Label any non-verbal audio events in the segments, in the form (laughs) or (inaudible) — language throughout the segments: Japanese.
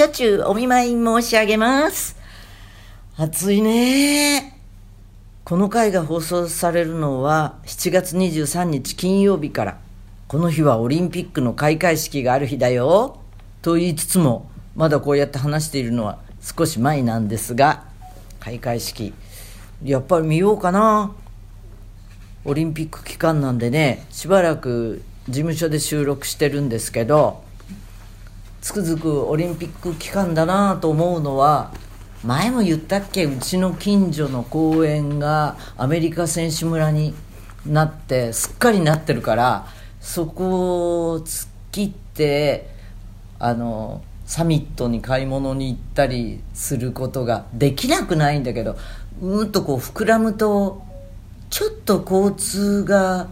車中お見舞い申し上げます。暑いねこの回が放送されるのは7月23日金曜日から。この日はオリンピックの開会式がある日だよ。と言いつつも、まだこうやって話しているのは少し前なんですが、開会式、やっぱり見ようかな。オリンピック期間なんでね、しばらく事務所で収録してるんですけど、つくづくオリンピック期間だなと思うのは前も言ったっけうちの近所の公園がアメリカ選手村になってすっかりなってるからそこを突っ切ってあのサミットに買い物に行ったりすることができなくないんだけどうんとこう膨らむとちょっと交通が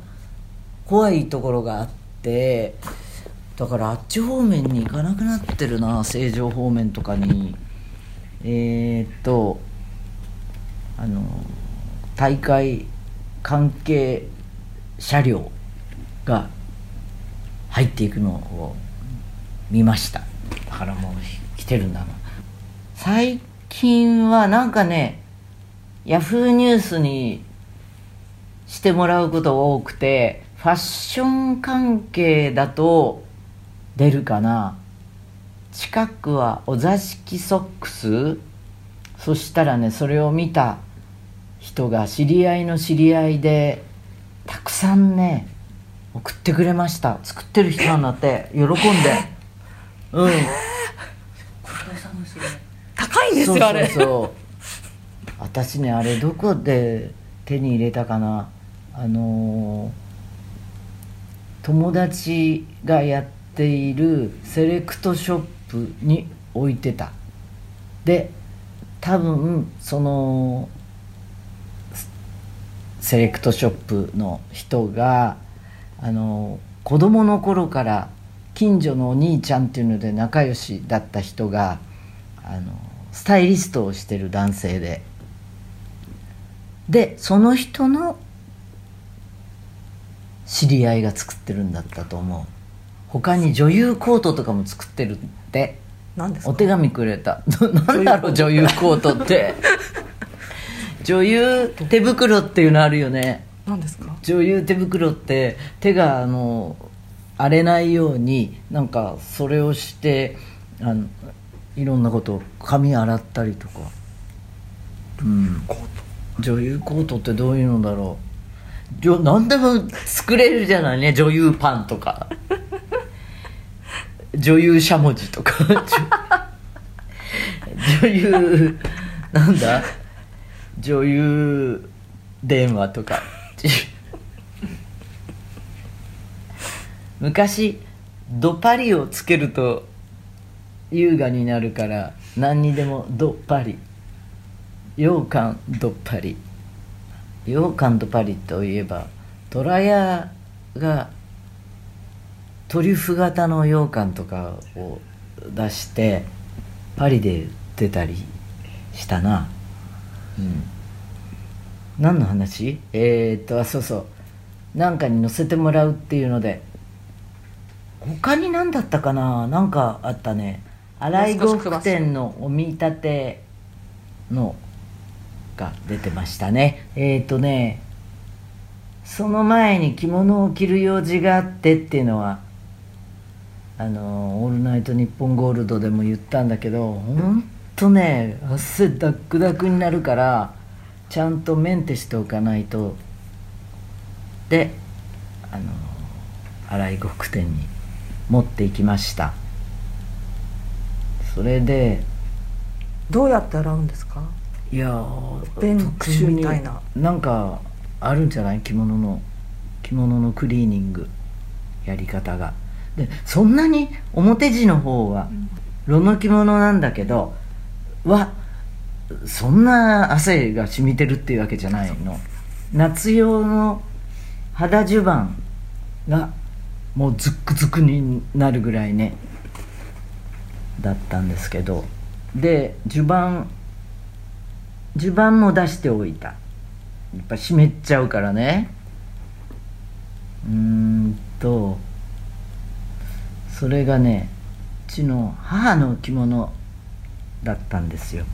怖いところがあってだからあっち方面に行かなくなってるな成城方面とかに。えー、っとあの大会関係車両が入っていくのを見ました。だからもう来てるんだな。最近はなんかねヤフーニュースにしてもらうことが多くてファッション関係だと出るかな？近くはお座敷ソックス？そしたらねそれを見た人が知り合いの知り合いでたくさんね送ってくれました。作ってる人なんだって。喜んで。うん。高いんですよあれ。そうそう私ねあれどこで手に入れたかな？あのー友達がやってているセレクトショップに置いてた。で多分そのセレクトショップの人があの子供の頃から近所のお兄ちゃんっていうので仲良しだった人があのスタイリストをしてる男性で。でその人の知り合いが作ってるんだったと思う。他に女優コートとかも作ってるって。何ですか？お手紙くれた。(laughs) なんだろう女優コート。って。(laughs) 女優手袋っていうのあるよね。何ですか？女優手袋って手があの荒れないようになんかそれをしてあのいろんなこと髪洗ったりとか。うん。女優コート。ってどういうのだろう。何でも作れるじゃないね女優パンとか (laughs) 女優しゃもじとか。女優なんだ？女優電話とか。昔ドパリをつけると優雅になるから何にでもドパリ。羊羹ドパリ。羊羹ドパリといえば虎屋がトリュフ型の羊羹とかを出してパリで売ってたりしたな。うん。何の話？えー、っとあそうそう。なんかに載せてもらうっていうので。他に何だったかな？なんかあったね。新井呉服店のお見立てのが出てましたね。えっ、とねその前に着物を着る用事があってっていうのはあの「オールナイトニッポンゴールド」でも言ったんだけどほんとね汗ダックダクになるからちゃんとメンテしておかないと。であの新井呉服店に持っていきました。それでどうやって洗うんですか？いやーベンツ特殊にみたいななんかあるんじゃない？着物の着物のクリーニングやり方がでそんなに表地の方は炉の着物なんだけどはそんな汗が染みてるっていうわけじゃないの。夏用の肌襦袢がもうズックズクになるぐらいねだったんですけど。で襦袢襦袢も出しておいた。やっぱ湿っちゃうからね。うーんとそれがねうちの母の着物だったんですよ。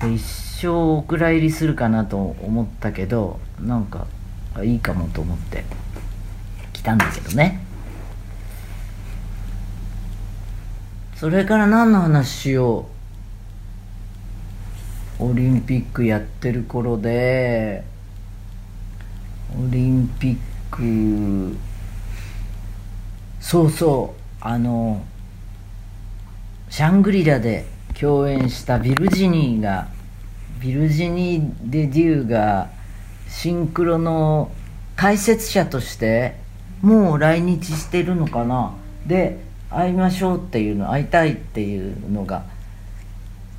で一生お蔵入りするかなと思ったけどなんかいいかもと思って来たんだけどね。それから何の話しようオリンピックやってる頃でオリンピックそうそうあのシャングリラで共演したビルジニーがビルジニー・デ・デューがシンクロの解説者としてもう来日してるのかな。で会いましょうっていうの会いたいっていうのが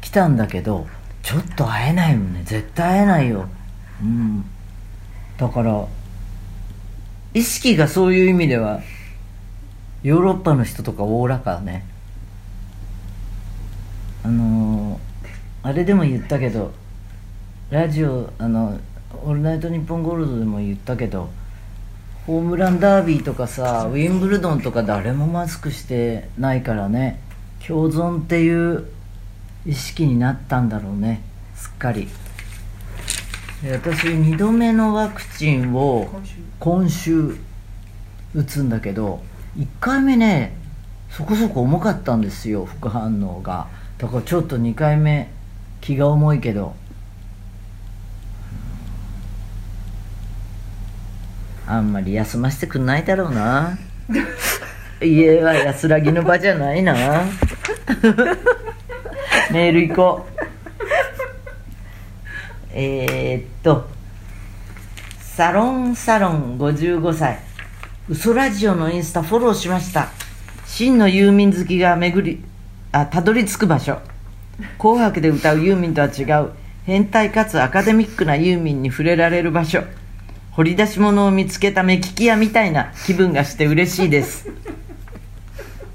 来たんだけどちょっと会えないもんね。絶対会えないよ。うん。だから意識がそういう意味ではヨーロッパの人とかおおらかね。あのーあれでも言ったけどラジオあの「オールナイトニッポンゴールド」でも言ったけどホームランダービーとかさウィンブルドンとか誰もマスクしてないからね共存っていう意識になったんだろうねすっかり。私2度目のワクチンを今週打つんだけど1回目ねそこそこ重かったんですよ副反応が。だからちょっと2回目気が重いけど。あんまり休ませてくんないだろうな。(laughs) 家は安らぎの場じゃないな。メール行こう。えー、っとサロンサロン55歳嘘ラジオのインスタフォローしました。真のユーミン好きが巡りあたどり着く場所。紅白で歌うユーミンとは違う変態かつアカデミックなユーミンに触れられる場所。掘り出し物を見つけた目利き屋みたいな気分がして嬉しいです。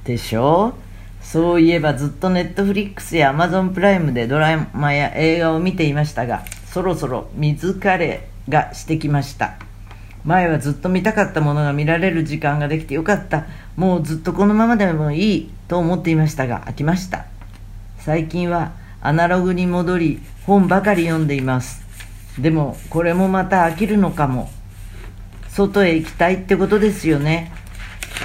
でしょ？うそういえばずっとネットフリックスやアマゾンプライムでドラマや映画を見ていましたがそろそろ水疲れがしてきました前はずっと見たかったものが見られる時間ができてよかった。もうずっとこのままでもいいと思っていましたが飽きました。最近はアナログに戻り本ばかり読んでいます。でもこれもまた飽きるのかも。外へ行きたいってことですよね。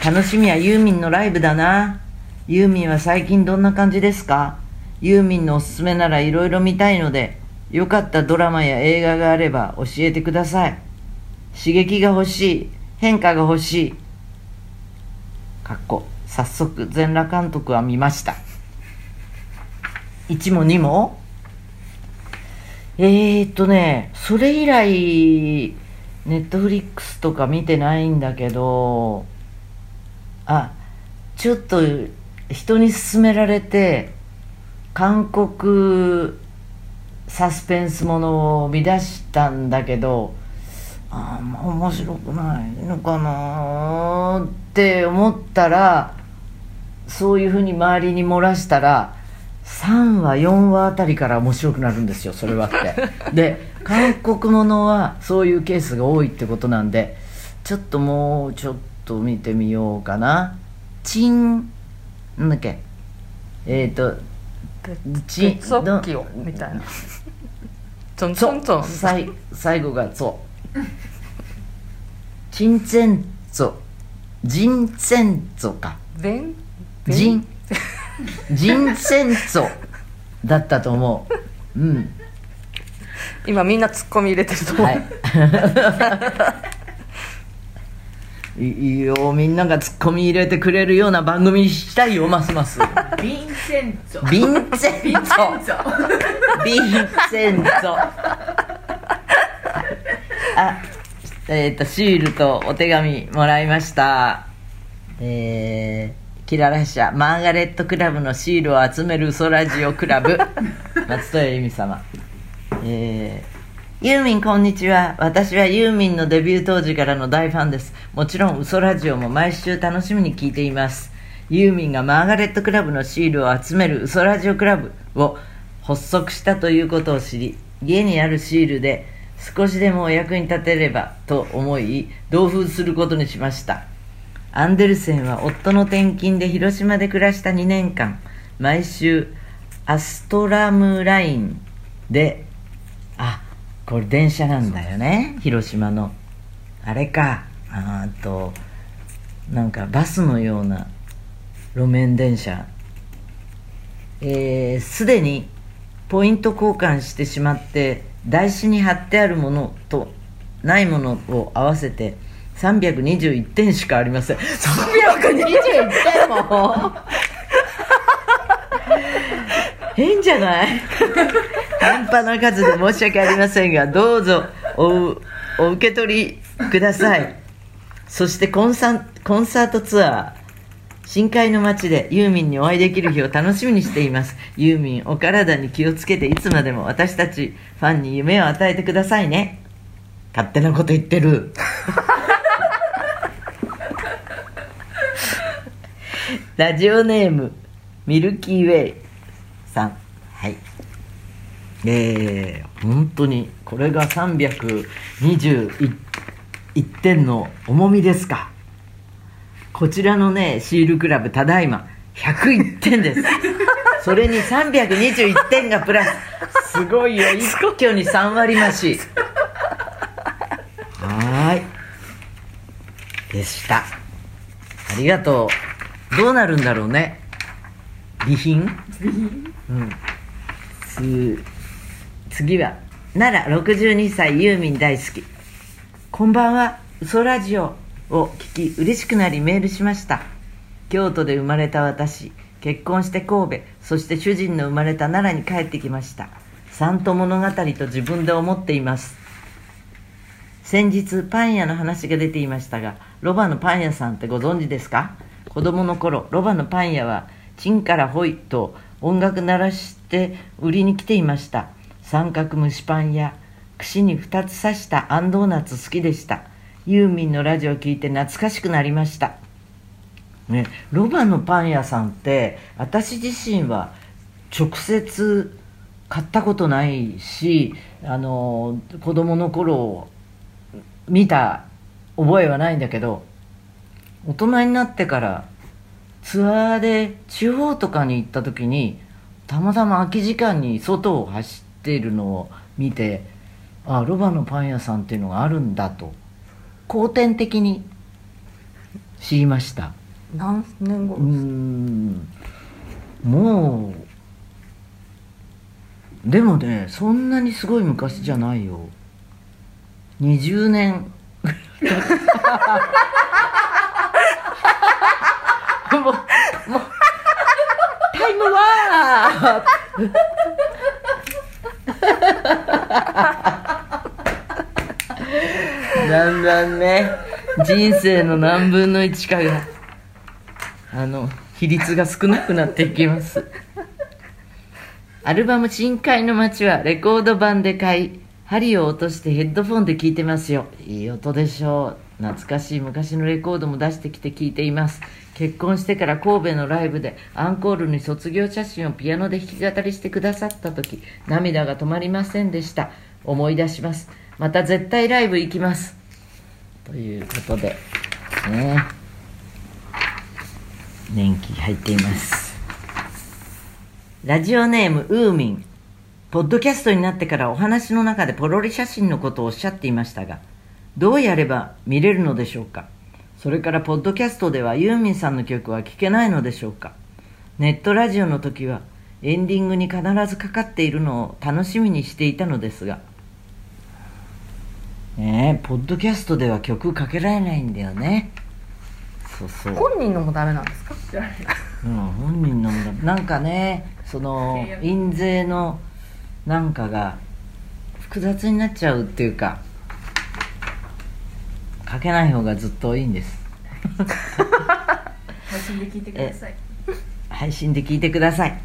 楽しみはユーミンのライブだな。ユーミンは最近どんな感じですか？ユーミンのおすすめならいろいろ見たいのでよかったドラマや映画があれば教えてください。刺激が欲しい変化が欲しい。かっこ早速全裸監督は見ました。1も2も。えー、っとねそれ以来ネットフリックスとか見てないんだけどあちょっと人に勧められて韓国サスペンスものを見出したんだけどあんま面白くないのかなって思ったらそういうふうに周りに漏らしたら3話4話あたりから面白くなるんですよそれはって。で韓国ものはそういうケースが多いってことなんでちょっともうちょっと見てみようかな。チンなんだっけ？えっ、ー、とチ鉄速記をみたいな。ちょんちょんちょ最後がそうチンツェンツォジンツェンツォか。ベンジン。ジンツェンツォだったと思う。うん。今みんなツッコミ入れてると思う、はい。い (laughs) いいよみんながツッコミ入れてくれるような番組にしたいよますます。ヴィンセンツォヴィンツェンツォヴィンツェンツォあえっ、とシールとお手紙もらいました。えー、キララ社マーガレットクラブのシールを集める嘘ラジオクラブ。(laughs) 松任谷由実様。えー、ユーミンこんにちは。私はユーミンのデビュー当時からの大ファンです。もちろん嘘ラジオも毎週楽しみに聞いています。ユーミンがマーガレットクラブのシールを集める嘘ラジオクラブを発足したということを知り家にあるシールで少しでもお役に立てればと思い同封することにしました。アンデルセンは夫の転勤で広島で暮らした2年間。毎週アストラムラインであこれ電車なんだよね。広島の。あれか。あとなんかバスのような路面電車。えーにポイント交換してしまって台紙に貼ってあるものとないものを合わせて321点しかありません。321点も。(laughs) 変じゃない？(laughs) 半端な数で申し訳ありませんがどうぞおお受け取りください。そしてコンサコンサートツアー深海の街でユーミンにお会いできる日を楽しみにしています。ユーミンお体に気をつけていつまでも私たちファンに夢を与えてくださいね。勝手なこと言ってる。(laughs) ラジオネームミルキーウェイさん。はい。えー、本当にこれが321点の重みですかこちらのねシールクラブただいま101点です。(laughs) それに321点がプラス。すごいよ。一挙に3割増し。はーい。でした。ありがとう。どうなるんだろうね。備品？うん。つ次は。奈良62歳ユーミン大好き。こんばんは。嘘ラジオを聞き嬉しくなりメールしました。京都で生まれた私結婚して神戸そして主人の生まれた奈良に帰ってきました。三都物語と自分で思っています。先日パン屋の話が出ていましたがロバのパン屋さんってご存知ですか？子供の頃ロバのパン屋はチンからホイと音楽鳴らして売りに来ていました。三角蒸しパンや串に2つ刺したあんドーナツ好きでした。ユーミンのラジオを聞いて懐かしくなりました。ね、ロバのパン屋さんって私自身は直接買ったことないしあの子供の頃見た覚えはないんだけど大人になってからツアーで地方とかに行った時にたまたま空き時間に外を走っているのを見てあロバのパン屋さんっていうのがあるんだと。後天的に。知りました。何年後うーん。もうでもねそんなにすごい昔じゃないよ。20年もうもうタイムワープだんだんね人生の何分の1かがあの比率が少なくなっていきます。アルバム「深海の街」はレコード版で買い針を落としてヘッドフォンで聴いてますよ。いい音でしょう。懐かしい。昔のレコードも出してきて聴いています。結婚してから神戸のライブでアンコールに卒業写真をピアノで弾き語りしてくださった時涙が止まりませんでした。思い出します。また絶対ライブ行きます。ということでね。年季入っています。ラジオネームウーミン。ポッドキャストになってからお話の中でポロリ写真のことをおっしゃっていましたがどうやれば見れるのでしょうか。それからポッドキャストではユーミンさんの曲は聴けないのでしょうか。ネットラジオの時はエンディングに必ずかかっているのを楽しみにしていたのですがねえポッドキャストでは曲かけられないんだよね。そうそう。本人のもダメなんですか？うん、本人のもだなんかねその印税のなんかが複雑になっちゃうっていうか書けない方がずっといいんです。(laughs) 配信で聞いてください。配信で聞いてください。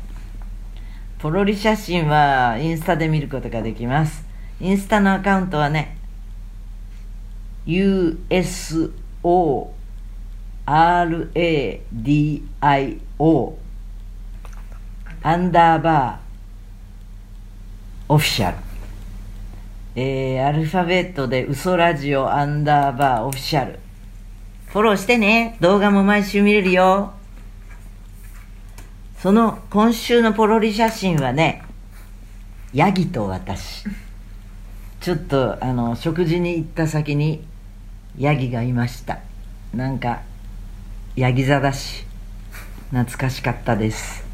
ポロリ写真はインスタで見ることができます。インスタのアカウントはね USORADIO アンダーバーオフィシャルえー、アルファベットで嘘ラジオアンダーバーオフィシャルフォローしてね。動画も毎週見れるよ。その今週のポロリ写真はねヤギと私。ちょっとあの食事に行った先にヤギがいました。なんかヤギ座だし懐かしかったです。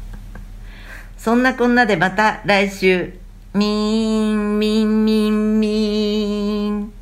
そんなこんなでまた来週。みーンミンミンミーん。